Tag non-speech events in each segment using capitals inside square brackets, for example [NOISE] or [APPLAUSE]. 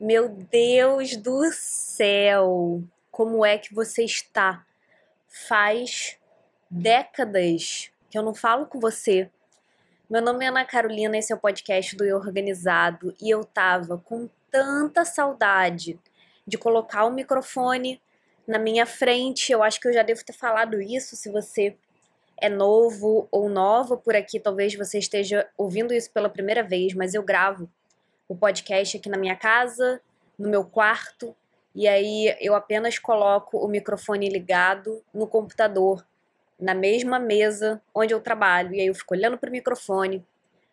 Meu Deus do céu! Como é que você está? Faz décadas que eu não falo com você. Meu nome é Ana Carolina, esse é o podcast do Eu Organizado e eu tava com tanta saudade de colocar o microfone na minha frente. Eu acho que eu já devo ter falado isso. Se você é novo ou nova por aqui, talvez você esteja ouvindo isso pela primeira vez, mas eu gravo o podcast aqui na minha casa, no meu quarto, e aí eu apenas coloco o microfone ligado no computador, na mesma mesa onde eu trabalho, e aí eu fico olhando para o microfone,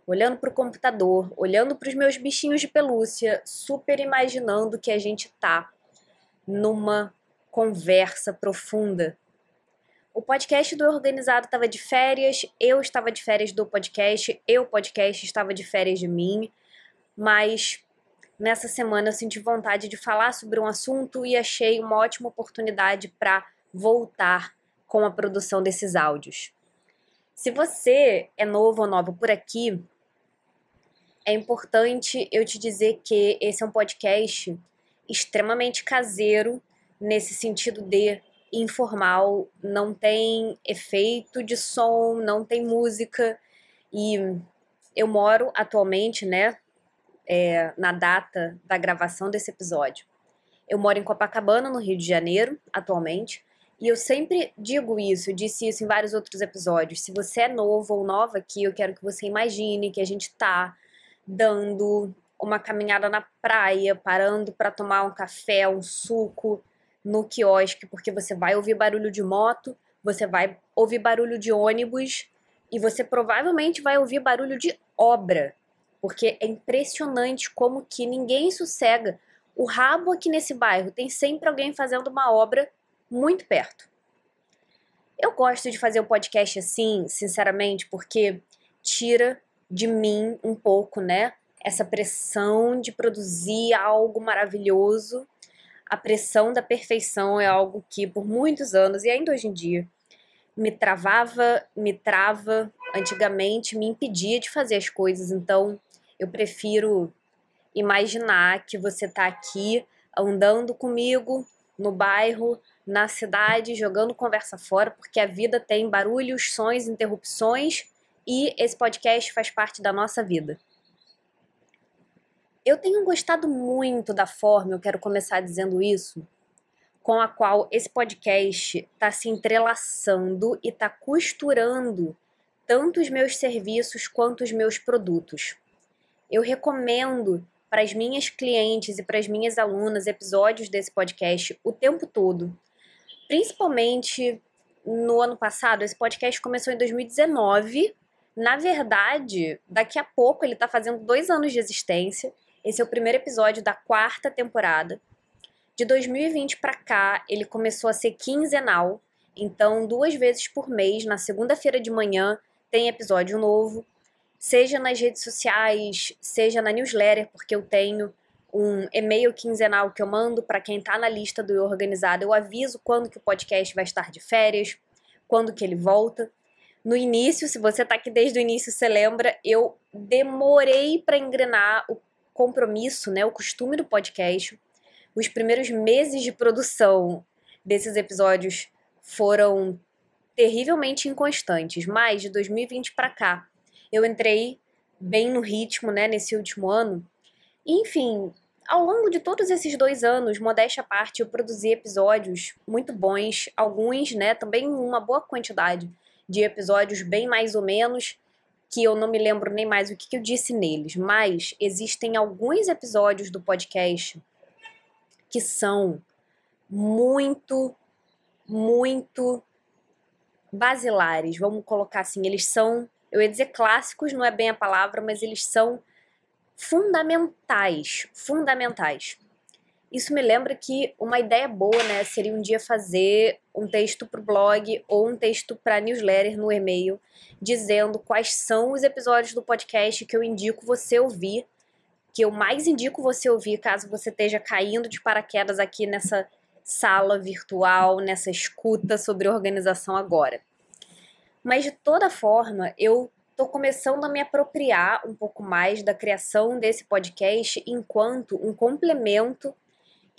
olhando para o computador, olhando para os meus bichinhos de pelúcia, super imaginando que a gente tá numa conversa profunda. O podcast do Organizado estava de férias, eu estava de férias do podcast, eu, podcast, estava de férias de mim mas nessa semana eu senti vontade de falar sobre um assunto e achei uma ótima oportunidade para voltar com a produção desses áudios. Se você é novo ou nova por aqui, é importante eu te dizer que esse é um podcast extremamente caseiro, nesse sentido de informal, não tem efeito de som, não tem música e eu moro atualmente, né, é, na data da gravação desse episódio. Eu moro em Copacabana, no Rio de Janeiro, atualmente, e eu sempre digo isso, disse isso em vários outros episódios. Se você é novo ou nova aqui, eu quero que você imagine que a gente tá dando uma caminhada na praia, parando para tomar um café, um suco no quiosque, porque você vai ouvir barulho de moto, você vai ouvir barulho de ônibus e você provavelmente vai ouvir barulho de obra porque é impressionante como que ninguém sossega. O rabo aqui nesse bairro tem sempre alguém fazendo uma obra muito perto. Eu gosto de fazer o um podcast assim, sinceramente, porque tira de mim um pouco, né? Essa pressão de produzir algo maravilhoso. A pressão da perfeição é algo que por muitos anos e ainda hoje em dia me travava, me trava, antigamente me impedia de fazer as coisas. Então, eu prefiro imaginar que você está aqui andando comigo no bairro, na cidade, jogando conversa fora, porque a vida tem barulhos, sons, interrupções e esse podcast faz parte da nossa vida. Eu tenho gostado muito da forma, eu quero começar dizendo isso, com a qual esse podcast está se entrelaçando e está costurando tanto os meus serviços quanto os meus produtos. Eu recomendo para as minhas clientes e para as minhas alunas episódios desse podcast o tempo todo. Principalmente no ano passado, esse podcast começou em 2019. Na verdade, daqui a pouco ele está fazendo dois anos de existência. Esse é o primeiro episódio da quarta temporada. De 2020 para cá, ele começou a ser quinzenal. Então, duas vezes por mês, na segunda-feira de manhã, tem episódio novo seja nas redes sociais, seja na newsletter, porque eu tenho um e-mail quinzenal que eu mando para quem está na lista do Organizado. Eu aviso quando que o podcast vai estar de férias, quando que ele volta. No início, se você está aqui desde o início, você lembra, eu demorei para engrenar o compromisso, né, o costume do podcast. Os primeiros meses de produção desses episódios foram terrivelmente inconstantes, mas de 2020 para cá eu entrei bem no ritmo, né, nesse último ano. Enfim, ao longo de todos esses dois anos, modéstia à parte, eu produzi episódios muito bons, alguns, né, também uma boa quantidade de episódios bem mais ou menos, que eu não me lembro nem mais o que, que eu disse neles, mas existem alguns episódios do podcast que são muito, muito basilares, vamos colocar assim, eles são eu ia dizer clássicos, não é bem a palavra, mas eles são fundamentais, fundamentais. Isso me lembra que uma ideia boa, né, seria um dia fazer um texto para o blog ou um texto para newsletter no e-mail, dizendo quais são os episódios do podcast que eu indico você ouvir, que eu mais indico você ouvir caso você esteja caindo de paraquedas aqui nessa sala virtual, nessa escuta sobre organização agora. Mas de toda forma, eu estou começando a me apropriar um pouco mais da criação desse podcast enquanto um complemento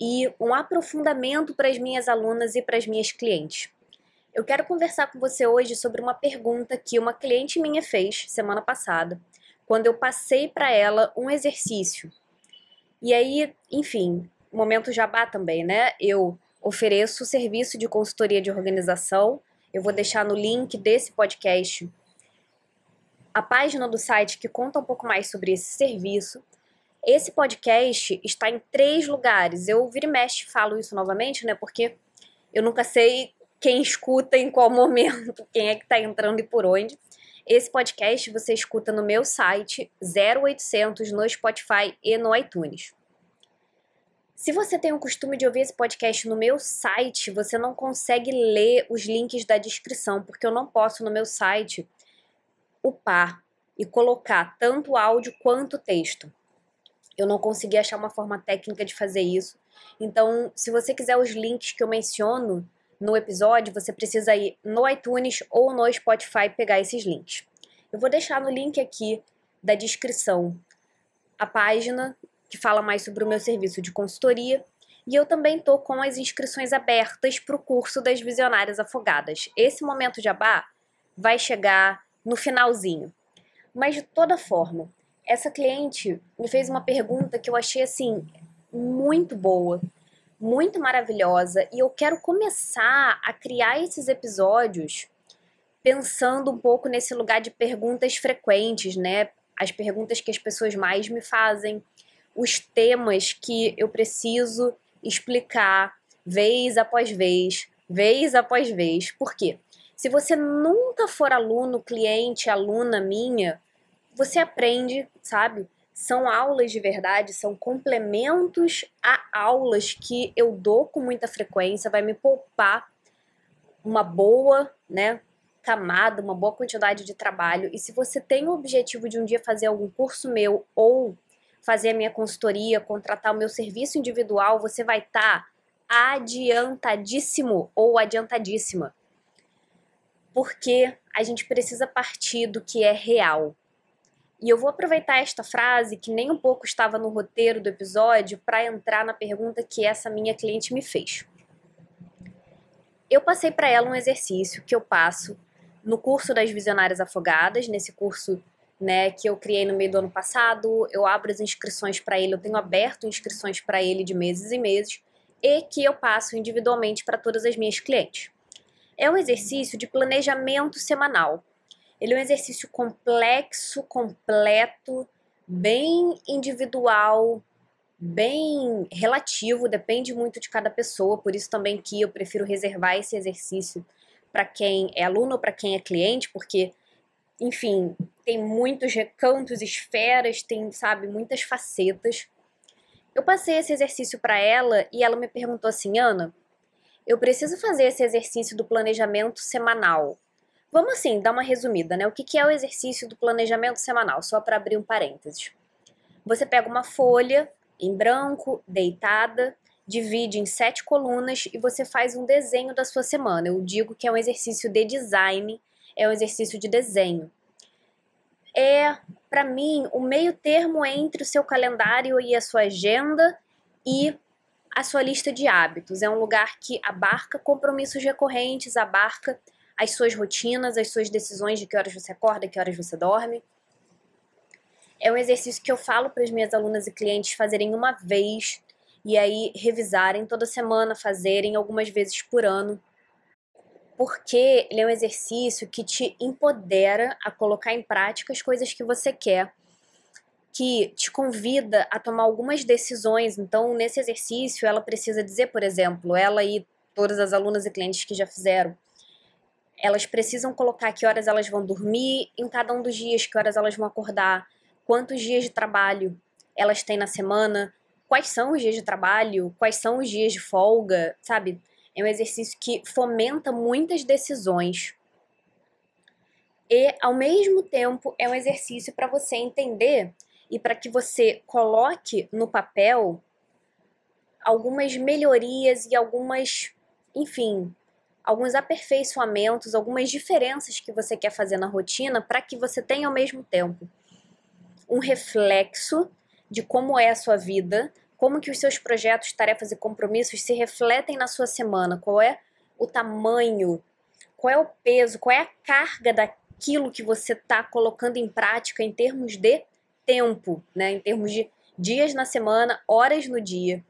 e um aprofundamento para as minhas alunas e para as minhas clientes. Eu quero conversar com você hoje sobre uma pergunta que uma cliente minha fez semana passada, quando eu passei para ela um exercício. E aí, enfim, momento jabá também, né? Eu ofereço serviço de consultoria de organização. Eu vou deixar no link desse podcast a página do site que conta um pouco mais sobre esse serviço. Esse podcast está em três lugares. Eu vira e mexe falo isso novamente, né? Porque eu nunca sei quem escuta em qual [LAUGHS] momento, quem é que está entrando e por onde. Esse podcast você escuta no meu site 0800 no Spotify e no iTunes. Se você tem o costume de ouvir esse podcast no meu site, você não consegue ler os links da descrição, porque eu não posso no meu site upar e colocar tanto áudio quanto texto. Eu não consegui achar uma forma técnica de fazer isso. Então, se você quiser os links que eu menciono no episódio, você precisa ir no iTunes ou no Spotify pegar esses links. Eu vou deixar no link aqui da descrição a página que fala mais sobre o meu serviço de consultoria. E eu também estou com as inscrições abertas para o curso das Visionárias Afogadas. Esse momento de abá vai chegar no finalzinho. Mas de toda forma, essa cliente me fez uma pergunta que eu achei assim muito boa muito maravilhosa e eu quero começar a criar esses episódios pensando um pouco nesse lugar de perguntas frequentes, né? As perguntas que as pessoas mais me fazem, os temas que eu preciso explicar vez após vez, vez após vez. Por quê? Se você nunca for aluno, cliente, aluna minha, você aprende, sabe? são aulas de verdade, são complementos a aulas que eu dou com muita frequência, vai me poupar uma boa, né, camada, uma boa quantidade de trabalho. E se você tem o objetivo de um dia fazer algum curso meu ou fazer a minha consultoria, contratar o meu serviço individual, você vai estar tá adiantadíssimo ou adiantadíssima. Porque a gente precisa partir do que é real. E eu vou aproveitar esta frase, que nem um pouco estava no roteiro do episódio, para entrar na pergunta que essa minha cliente me fez. Eu passei para ela um exercício que eu passo no curso das Visionárias Afogadas, nesse curso né, que eu criei no meio do ano passado. Eu abro as inscrições para ele, eu tenho aberto inscrições para ele de meses e meses, e que eu passo individualmente para todas as minhas clientes. É um exercício de planejamento semanal ele é um exercício complexo, completo, bem individual, bem relativo, depende muito de cada pessoa, por isso também que eu prefiro reservar esse exercício para quem é aluno ou para quem é cliente, porque enfim, tem muitos recantos, esferas, tem, sabe, muitas facetas. Eu passei esse exercício para ela e ela me perguntou assim: "Ana, eu preciso fazer esse exercício do planejamento semanal. Vamos assim, dar uma resumida, né? O que é o exercício do planejamento semanal? Só para abrir um parênteses. Você pega uma folha em branco, deitada, divide em sete colunas e você faz um desenho da sua semana. Eu digo que é um exercício de design, é um exercício de desenho. É, para mim, o meio termo entre o seu calendário e a sua agenda e a sua lista de hábitos. É um lugar que abarca compromissos recorrentes, abarca as suas rotinas, as suas decisões de que horas você acorda, que horas você dorme. É um exercício que eu falo para as minhas alunas e clientes fazerem uma vez e aí revisarem toda semana, fazerem algumas vezes por ano. Porque ele é um exercício que te empodera a colocar em prática as coisas que você quer, que te convida a tomar algumas decisões. Então, nesse exercício, ela precisa dizer, por exemplo, ela e todas as alunas e clientes que já fizeram, elas precisam colocar que horas elas vão dormir em cada um dos dias, que horas elas vão acordar, quantos dias de trabalho elas têm na semana, quais são os dias de trabalho, quais são os dias de folga, sabe? É um exercício que fomenta muitas decisões. E, ao mesmo tempo, é um exercício para você entender e para que você coloque no papel algumas melhorias e algumas, enfim, alguns aperfeiçoamentos, algumas diferenças que você quer fazer na rotina para que você tenha ao mesmo tempo um reflexo de como é a sua vida, como que os seus projetos, tarefas e compromissos se refletem na sua semana, qual é o tamanho, qual é o peso, qual é a carga daquilo que você está colocando em prática em termos de tempo, né? Em termos de dias na semana, horas no dia.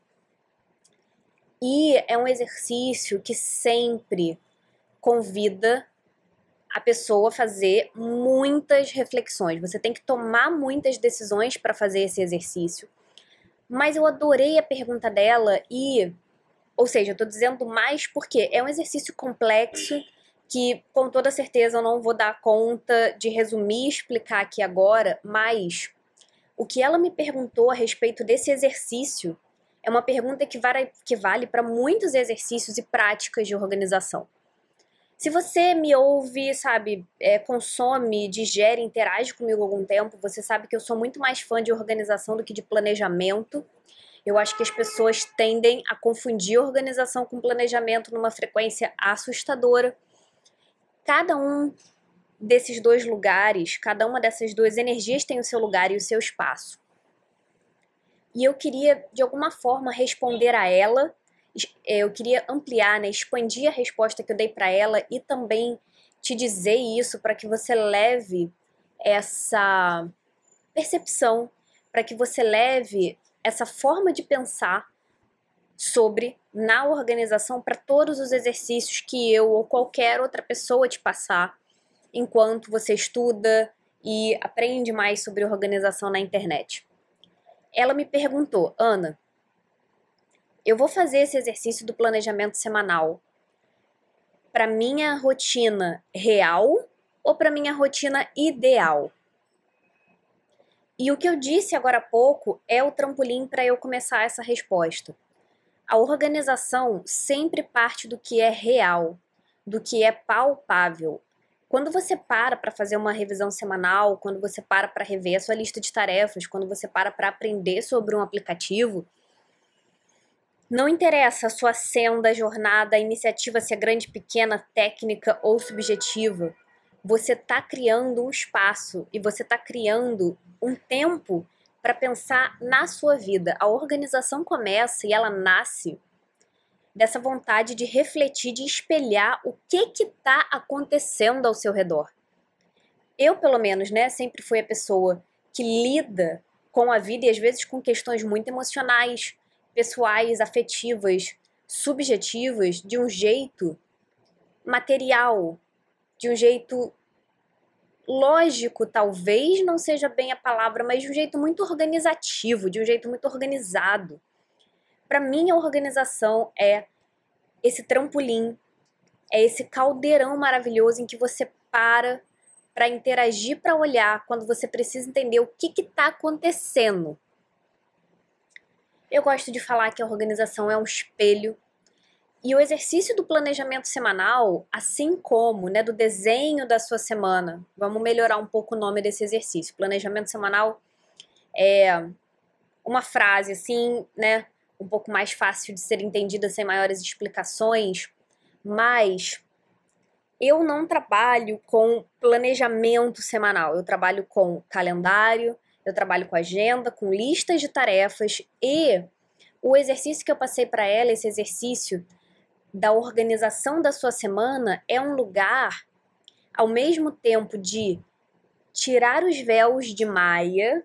E é um exercício que sempre convida a pessoa a fazer muitas reflexões. Você tem que tomar muitas decisões para fazer esse exercício. Mas eu adorei a pergunta dela e, ou seja, eu tô dizendo mais porque é um exercício complexo que com toda certeza eu não vou dar conta de resumir e explicar aqui agora, mas o que ela me perguntou a respeito desse exercício é uma pergunta que vale, que vale para muitos exercícios e práticas de organização. Se você me ouve, sabe, é, consome, digere, interage comigo algum tempo, você sabe que eu sou muito mais fã de organização do que de planejamento. Eu acho que as pessoas tendem a confundir organização com planejamento numa frequência assustadora. Cada um desses dois lugares, cada uma dessas duas energias tem o seu lugar e o seu espaço. E eu queria, de alguma forma, responder a ela. É, eu queria ampliar, né, expandir a resposta que eu dei para ela e também te dizer isso para que você leve essa percepção, para que você leve essa forma de pensar sobre na organização para todos os exercícios que eu ou qualquer outra pessoa te passar enquanto você estuda e aprende mais sobre organização na internet. Ela me perguntou, Ana, eu vou fazer esse exercício do planejamento semanal para minha rotina real ou para minha rotina ideal? E o que eu disse agora há pouco é o trampolim para eu começar essa resposta. A organização sempre parte do que é real, do que é palpável, quando você para para fazer uma revisão semanal, quando você para para rever a sua lista de tarefas, quando você para para aprender sobre um aplicativo, não interessa a sua senda, jornada, iniciativa se é grande, pequena, técnica ou subjetiva. Você está criando um espaço e você está criando um tempo para pensar na sua vida. A organização começa e ela nasce dessa vontade de refletir, de espelhar o que que tá acontecendo ao seu redor. Eu, pelo menos, né, sempre fui a pessoa que lida com a vida e às vezes com questões muito emocionais, pessoais, afetivas, subjetivas, de um jeito material, de um jeito lógico, talvez não seja bem a palavra, mas de um jeito muito organizativo, de um jeito muito organizado. Para mim, a organização é esse trampolim, é esse caldeirão maravilhoso em que você para para interagir, para olhar, quando você precisa entender o que está acontecendo. Eu gosto de falar que a organização é um espelho e o exercício do planejamento semanal, assim como né, do desenho da sua semana, vamos melhorar um pouco o nome desse exercício. Planejamento semanal é uma frase assim, né? um pouco mais fácil de ser entendida sem maiores explicações, mas eu não trabalho com planejamento semanal, eu trabalho com calendário, eu trabalho com agenda, com listas de tarefas e o exercício que eu passei para ela, esse exercício da organização da sua semana, é um lugar ao mesmo tempo de tirar os véus de Maia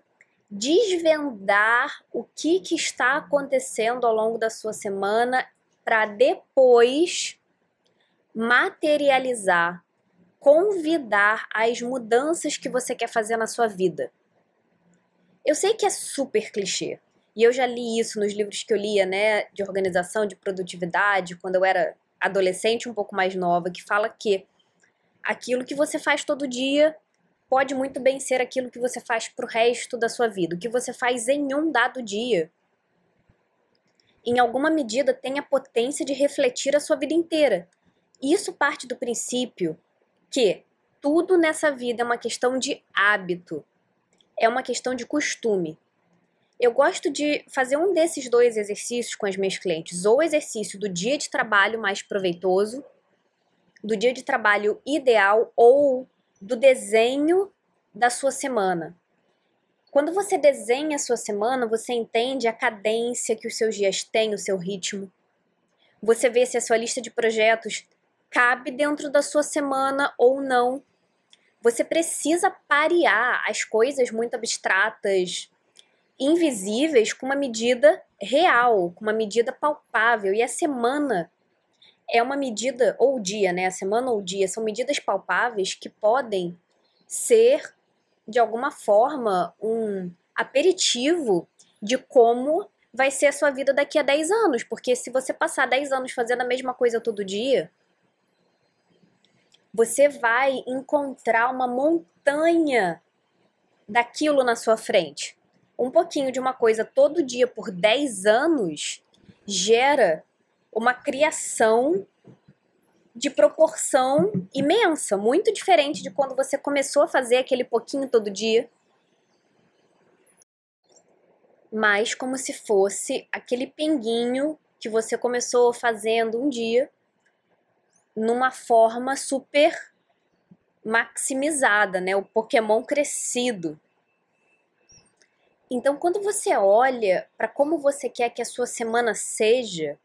desvendar o que, que está acontecendo ao longo da sua semana para depois materializar, convidar as mudanças que você quer fazer na sua vida. Eu sei que é super clichê, e eu já li isso nos livros que eu lia, né, de organização, de produtividade, quando eu era adolescente um pouco mais nova, que fala que aquilo que você faz todo dia pode muito bem ser aquilo que você faz para o resto da sua vida, o que você faz em um dado dia. Em alguma medida, tem a potência de refletir a sua vida inteira. Isso parte do princípio que tudo nessa vida é uma questão de hábito, é uma questão de costume. Eu gosto de fazer um desses dois exercícios com as minhas clientes, ou o exercício do dia de trabalho mais proveitoso, do dia de trabalho ideal ou do desenho da sua semana. Quando você desenha a sua semana, você entende a cadência que os seus dias têm, o seu ritmo. Você vê se a sua lista de projetos cabe dentro da sua semana ou não. Você precisa parear as coisas muito abstratas, invisíveis, com uma medida real, com uma medida palpável. E a semana é uma medida, ou o dia, né? A semana ou o dia, são medidas palpáveis que podem ser, de alguma forma, um aperitivo de como vai ser a sua vida daqui a 10 anos. Porque se você passar 10 anos fazendo a mesma coisa todo dia, você vai encontrar uma montanha daquilo na sua frente. Um pouquinho de uma coisa todo dia por 10 anos gera uma criação de proporção imensa, muito diferente de quando você começou a fazer aquele pouquinho todo dia. Mas como se fosse aquele pinguinho que você começou fazendo um dia numa forma super maximizada, né? O Pokémon crescido. Então, quando você olha para como você quer que a sua semana seja,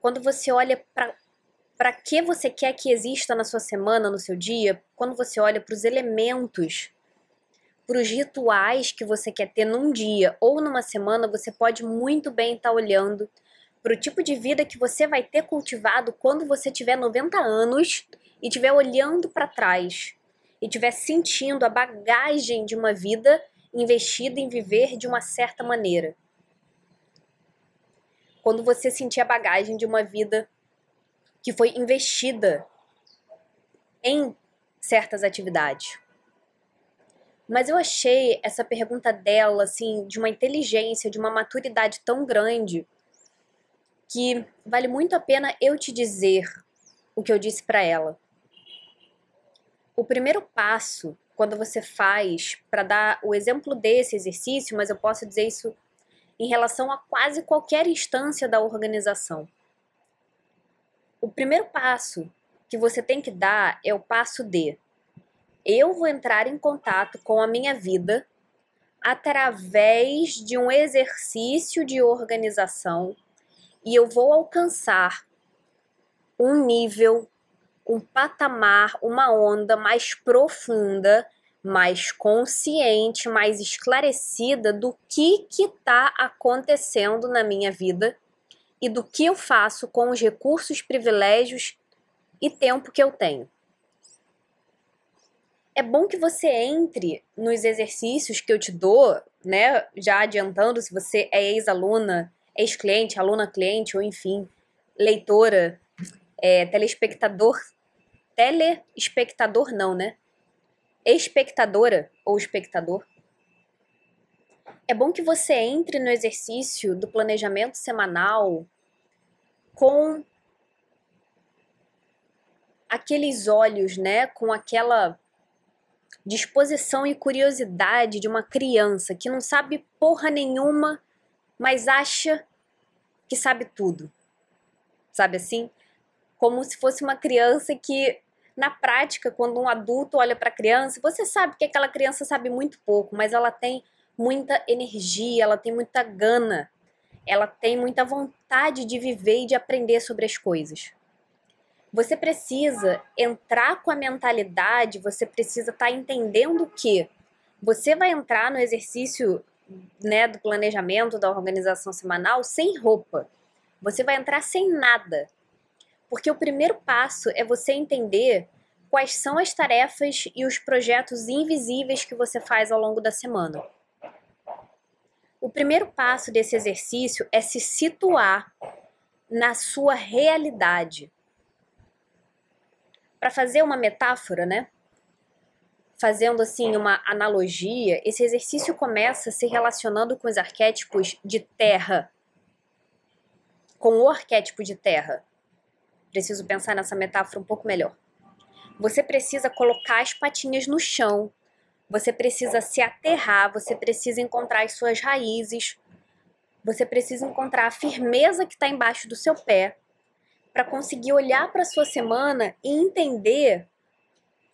quando você olha para que você quer que exista na sua semana, no seu dia, quando você olha para os elementos, para os rituais que você quer ter num dia ou numa semana, você pode muito bem estar tá olhando para o tipo de vida que você vai ter cultivado quando você tiver 90 anos e estiver olhando para trás e estiver sentindo a bagagem de uma vida investida em viver de uma certa maneira. Quando você sentir a bagagem de uma vida que foi investida em certas atividades. Mas eu achei essa pergunta dela, assim, de uma inteligência, de uma maturidade tão grande, que vale muito a pena eu te dizer o que eu disse para ela. O primeiro passo, quando você faz, para dar o exemplo desse exercício, mas eu posso dizer isso em relação a quase qualquer instância da organização. O primeiro passo que você tem que dar é o passo de eu vou entrar em contato com a minha vida através de um exercício de organização e eu vou alcançar um nível, um patamar, uma onda mais profunda, mais consciente, mais esclarecida do que está acontecendo na minha vida e do que eu faço com os recursos, privilégios e tempo que eu tenho. É bom que você entre nos exercícios que eu te dou, né? Já adiantando, se você é ex-aluna ex-cliente, aluna-cliente, ou enfim, leitora, é, telespectador, telespectador não, né? Espectadora ou espectador. É bom que você entre no exercício do planejamento semanal com aqueles olhos, né? Com aquela disposição e curiosidade de uma criança que não sabe porra nenhuma mas acha que sabe tudo. Sabe assim? Como se fosse uma criança que, na prática, quando um adulto olha para a criança, você sabe que aquela criança sabe muito pouco, mas ela tem muita energia, ela tem muita gana, ela tem muita vontade de viver e de aprender sobre as coisas. Você precisa entrar com a mentalidade, você precisa estar tá entendendo que você vai entrar no exercício né, do planejamento da organização semanal sem roupa. Você vai entrar sem nada. Porque o primeiro passo é você entender quais são as tarefas e os projetos invisíveis que você faz ao longo da semana. O primeiro passo desse exercício é se situar na sua realidade. Para fazer uma metáfora, né? Fazendo assim uma analogia, esse exercício começa se relacionando com os arquétipos de terra, com o arquétipo de terra. Preciso pensar nessa metáfora um pouco melhor. Você precisa colocar as patinhas no chão, você precisa se aterrar, você precisa encontrar as suas raízes, você precisa encontrar a firmeza que está embaixo do seu pé para conseguir olhar para sua semana e entender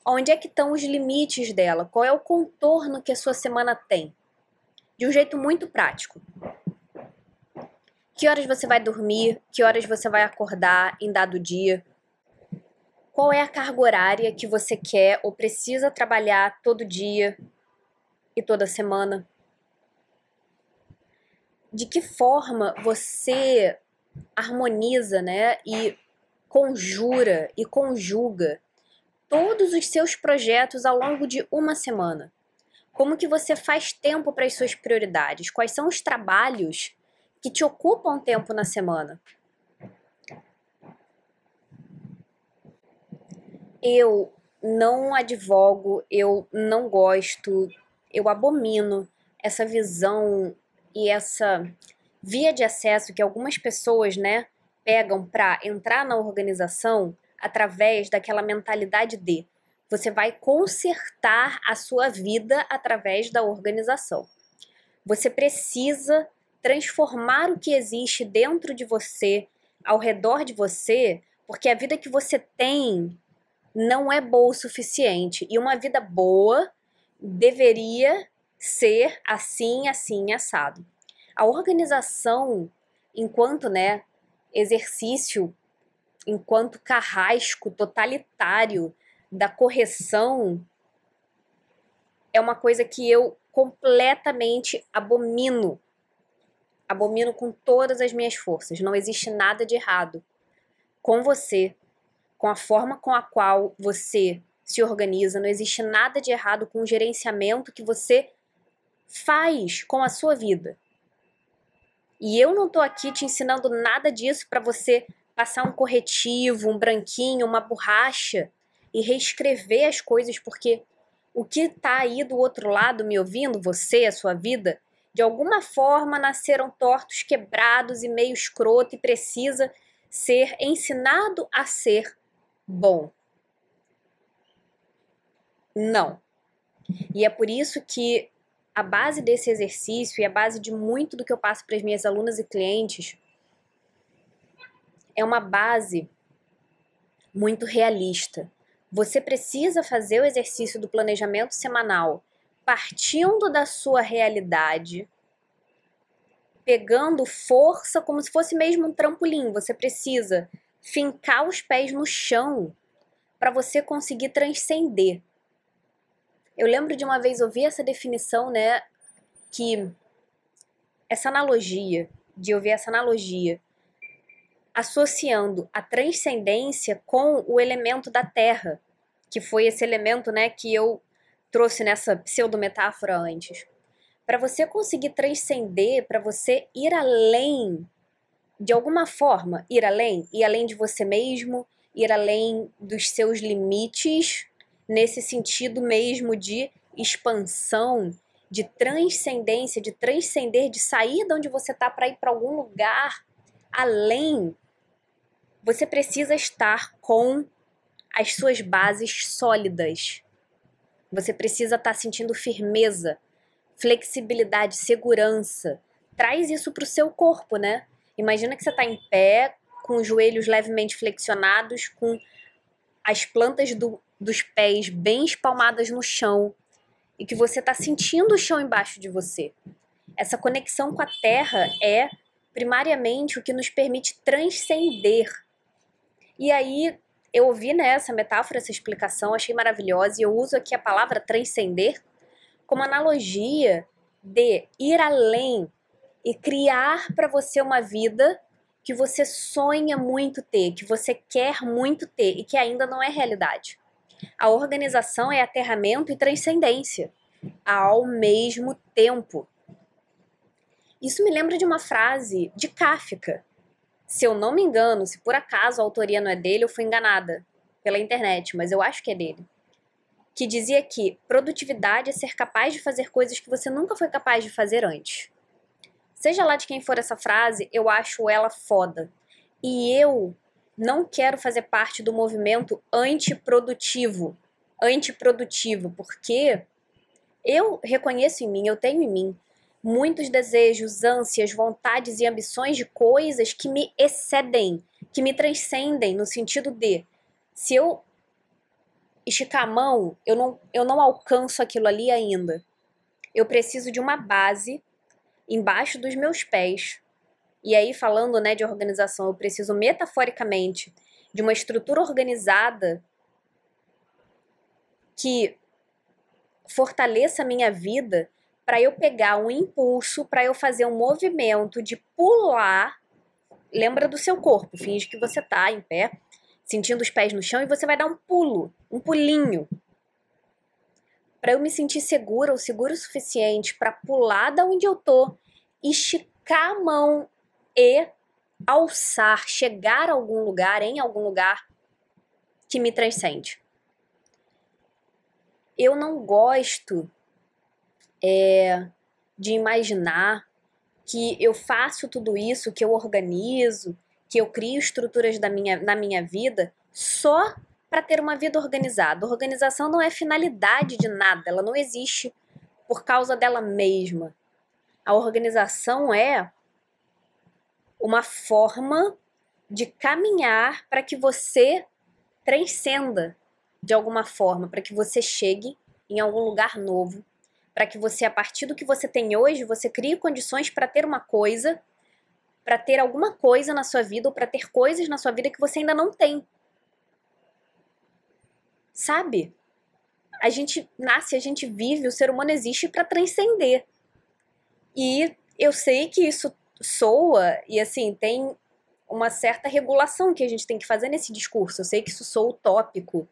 onde é que estão os limites dela, qual é o contorno que a sua semana tem. De um jeito muito prático. Que horas você vai dormir? Que horas você vai acordar em dado dia? Qual é a carga horária que você quer ou precisa trabalhar todo dia e toda semana? De que forma você harmoniza, né, e conjura e conjuga todos os seus projetos ao longo de uma semana? Como que você faz tempo para as suas prioridades? Quais são os trabalhos que te ocupam tempo na semana? Eu não advogo, eu não gosto, eu abomino essa visão e essa via de acesso que algumas pessoas, né, pegam para entrar na organização através daquela mentalidade de você vai consertar a sua vida através da organização. Você precisa transformar o que existe dentro de você, ao redor de você, porque a vida que você tem não é boa o suficiente. E uma vida boa deveria ser assim, assim, assado. A organização, enquanto né, exercício, enquanto carrasco totalitário da correção, é uma coisa que eu completamente abomino. Abomino com todas as minhas forças. Não existe nada de errado com você, com a forma com a qual você se organiza, não existe nada de errado com o gerenciamento que você faz com a sua vida. E eu não tô aqui te ensinando nada disso para você passar um corretivo, um branquinho, uma borracha e reescrever as coisas, porque o que tá aí do outro lado me ouvindo, você, a sua vida, de alguma forma nasceram tortos, quebrados e meio escroto e precisa ser ensinado a ser bom. Não. E é por isso que a base desse exercício e a base de muito do que eu passo para as minhas alunas e clientes é uma base muito realista. Você precisa fazer o exercício do planejamento semanal partindo da sua realidade, pegando força como se fosse mesmo um trampolim. Você precisa fincar os pés no chão para você conseguir transcender. Eu lembro de uma vez ouvir essa definição, né, que essa analogia, de ouvir essa analogia associando a transcendência com o elemento da terra, que foi esse elemento, né, que eu trouxe nessa pseudo-metáfora antes. Para você conseguir transcender, para você ir além, de alguma forma, ir além, ir além de você mesmo, ir além dos seus limites, nesse sentido mesmo de expansão, de transcendência, de transcender, de sair de onde você está para ir para algum lugar além, você precisa estar com as suas bases sólidas. Você precisa estar tá sentindo firmeza, flexibilidade, segurança. Traz isso para o seu corpo, né? Imagina que você está em pé, com os joelhos levemente flexionados, com as plantas do, dos pés bem espalmadas no chão e que você está sentindo o chão embaixo de você. Essa conexão com a terra é primariamente o que nos permite transcender. E aí eu ouvi né, essa metáfora, essa explicação, achei maravilhosa e eu uso aqui a palavra transcender como analogia de ir além e criar para você uma vida que você sonha muito ter, que você quer muito ter e que ainda não é realidade. A organização é aterramento e transcendência ao mesmo tempo. Isso me lembra de uma frase de Kafka. Se eu não me engano, se por acaso a autoria não é dele, eu fui enganada pela internet, mas eu acho que é dele. Que dizia que produtividade é ser capaz de fazer coisas que você nunca foi capaz de fazer antes. Seja lá de quem for essa frase, eu acho ela foda. E eu não quero fazer parte do movimento antiprodutivo. Antiprodutivo, porque eu reconheço em mim, eu tenho em mim muitos desejos, ânsias, vontades e ambições de coisas que me excedem, que me transcendem, no sentido de se eu esticar a mão, eu não, eu não alcanço aquilo ali ainda. Eu preciso de uma base embaixo dos meus pés. E aí, falando né, de organização, eu preciso metaforicamente de uma estrutura organizada que fortaleça a minha vida para eu pegar um impulso, para eu fazer um movimento de pular. Lembra do seu corpo, finge que você tá em pé, sentindo os pés no chão e você vai dar um pulo, um pulinho. Para eu me sentir segura ou seguro o suficiente para pular da onde eu tô, esticar a mão e alçar, chegar a algum lugar, em algum lugar que me transcende. Eu não gosto é, de imaginar que eu faço tudo isso, que eu organizo, que eu crio estruturas da minha, na minha vida só para ter uma vida organizada. Organização não é finalidade de nada, ela não existe por causa dela mesma. A organização é uma forma de caminhar para que você transcenda de alguma forma, para que você chegue em algum lugar novo, para que você, a partir do que você tem hoje, você crie condições para ter uma coisa, para ter alguma coisa na sua vida ou para ter coisas na sua vida que você ainda não tem. Sabe? A gente nasce, a gente vive, o ser humano existe para transcender. E eu sei que isso soa e assim, tem uma certa regulação que a gente tem que fazer nesse discurso. Eu sei que isso soa utópico,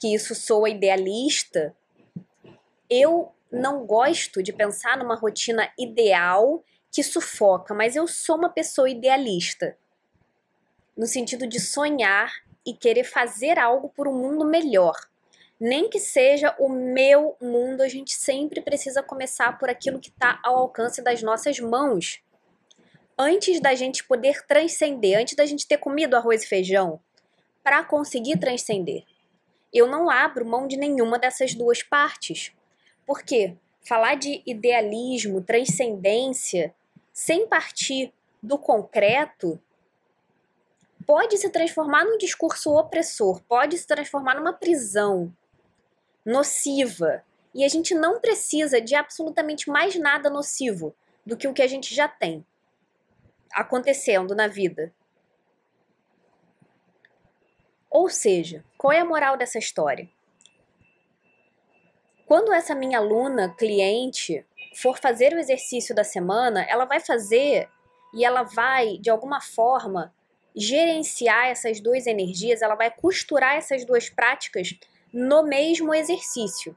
que isso soa idealista. Eu não gosto de pensar numa rotina ideal que sufoca, mas eu sou uma pessoa idealista. No sentido de sonhar e querer fazer algo por um mundo melhor. Nem que seja o meu mundo, a gente sempre precisa começar por aquilo que está ao alcance das nossas mãos. Antes da gente poder transcender, antes da gente ter comido arroz e feijão, para conseguir transcender, eu não abro mão de nenhuma dessas duas partes. Porque falar de idealismo, transcendência, sem partir do concreto, pode se transformar num discurso opressor, pode se transformar numa prisão nociva. E a gente não precisa de absolutamente mais nada nocivo do que o que a gente já tem acontecendo na vida. Ou seja, qual é a moral dessa história? Quando essa minha aluna, cliente, for fazer o exercício da semana, ela vai fazer e ela vai, de alguma forma, gerenciar essas duas energias, ela vai costurar essas duas práticas no mesmo exercício.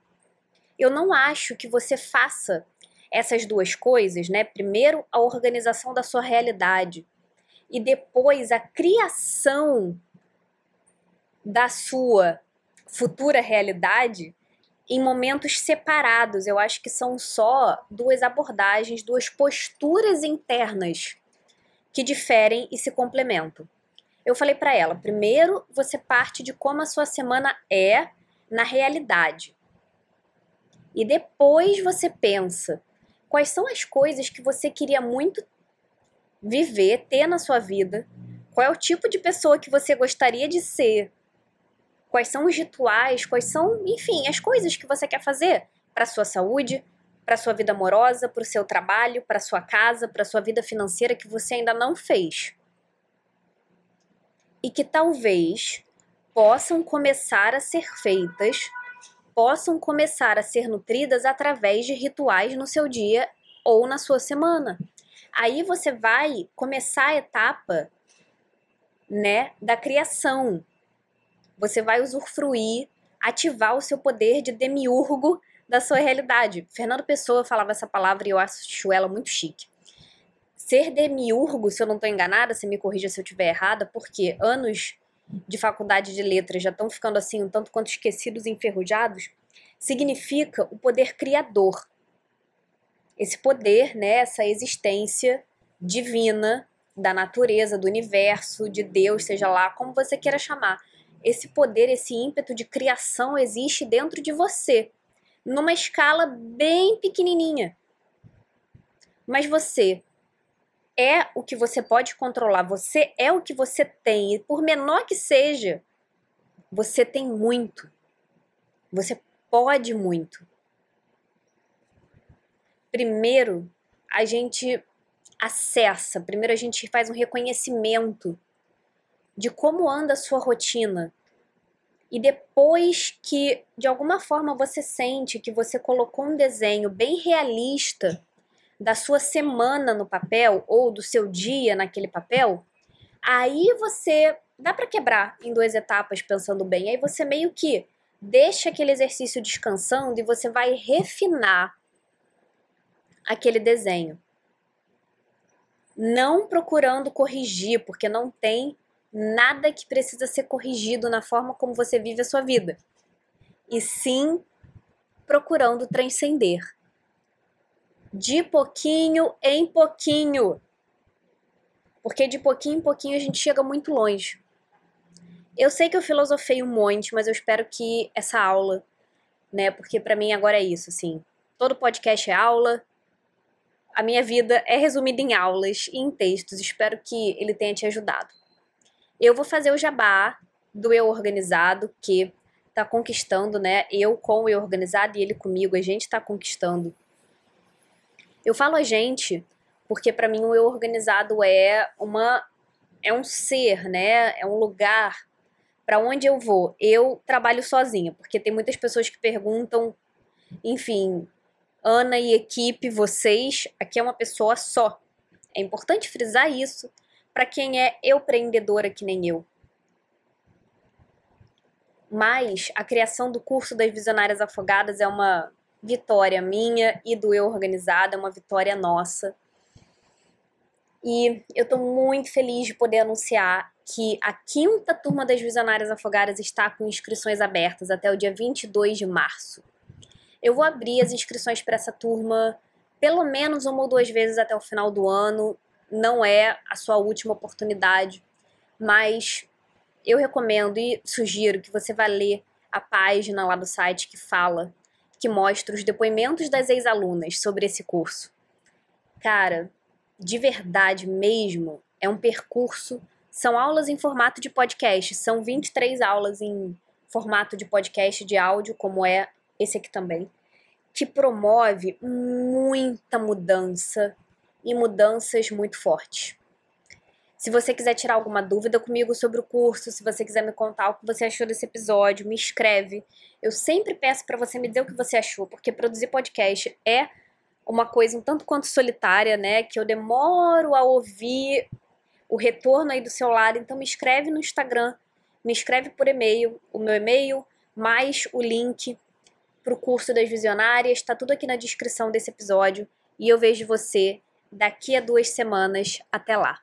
Eu não acho que você faça essas duas coisas, né? Primeiro, a organização da sua realidade e depois a criação da sua futura realidade em momentos separados. Eu acho que são só duas abordagens, duas posturas internas que diferem e se complementam. Eu falei para ela: primeiro você parte de como a sua semana é na realidade. E depois você pensa quais são as coisas que você queria muito viver, ter na sua vida, qual é o tipo de pessoa que você gostaria de ser, quais são os rituais, quais são, enfim, as coisas que você quer fazer para sua saúde, para sua vida amorosa, para o seu trabalho, para sua casa, para sua vida financeira que você ainda não fez. E que talvez possam começar a ser feitas, possam começar a ser nutridas através de rituais no seu dia ou na sua semana. Aí você vai começar a etapa, né, da criação, você vai usufruir, ativar o seu poder de demiurgo da sua realidade. Fernando Pessoa falava essa palavra e eu acho ela muito chique. Ser demiurgo, se eu não estou enganada, você me corrija se eu estiver errada, porque anos de faculdade de letras já estão ficando assim um tanto quanto esquecidos e enferrujados, significa o poder criador. Esse poder, né, essa existência divina da natureza, do universo, de Deus, seja lá como você queira chamar esse poder, esse ímpeto de criação existe dentro de você, numa escala bem pequenininha. Mas você é o que você pode controlar, você é o que você tem, e por menor que seja, você tem muito. Você pode muito. Primeiro, a gente acessa, primeiro a gente faz um reconhecimento de como anda a sua rotina. E depois que de alguma forma você sente que você colocou um desenho bem realista da sua semana no papel ou do seu dia naquele papel, aí você dá para quebrar em duas etapas pensando bem. Aí você meio que deixa aquele exercício descansando e você vai refinar aquele desenho. Não procurando corrigir, porque não tem nada que precisa ser corrigido na forma como você vive a sua vida. E sim procurando transcender de pouquinho em pouquinho. Porque de pouquinho em pouquinho a gente chega muito longe. Eu sei que eu filosofei um monte, mas eu espero que essa aula, né, porque para mim agora é isso, assim, todo podcast é aula. A minha vida é resumida em aulas e em textos. Espero que ele tenha te ajudado. Eu vou fazer o jabá do eu organizado que tá conquistando, né? Eu com o eu organizado e ele comigo, a gente tá conquistando eu falo a gente porque para mim o eu organizado é uma é um ser, né? É um lugar para onde eu vou. Eu trabalho sozinha, porque tem muitas pessoas que perguntam, enfim, Ana e equipe, vocês, aqui é uma pessoa só. É importante frisar isso para quem é empreendedora que nem eu. Mas a criação do curso das Visionárias Afogadas é uma vitória minha e do Eu Organizada, é uma vitória nossa. E eu estou muito feliz de poder anunciar que a quinta turma das Visionárias Afogadas está com inscrições abertas até o dia 22 de março. Eu vou abrir as inscrições para essa turma pelo menos uma ou duas vezes até o final do ano. Não é a sua última oportunidade, mas eu recomendo e sugiro que você vá ler a página lá do site que fala que mostra os depoimentos das ex-alunas sobre esse curso. Cara, de verdade mesmo, é um percurso. São aulas em formato de podcast, são 23 aulas em formato de podcast de áudio, como é esse aqui também, que promove muita mudança e mudanças muito fortes. Se você quiser tirar alguma dúvida comigo sobre o curso, se você quiser me contar o que você achou desse episódio, me escreve. Eu sempre peço para você me dizer o que você achou, porque produzir podcast é uma coisa um tanto quanto solitária, né? Que eu demoro a ouvir o retorno aí do seu lado. Então me escreve no Instagram, me escreve por e-mail, o meu e-mail, mais o link para o curso das visionárias, está tudo aqui na descrição desse episódio. E eu vejo você daqui a duas semanas. Até lá!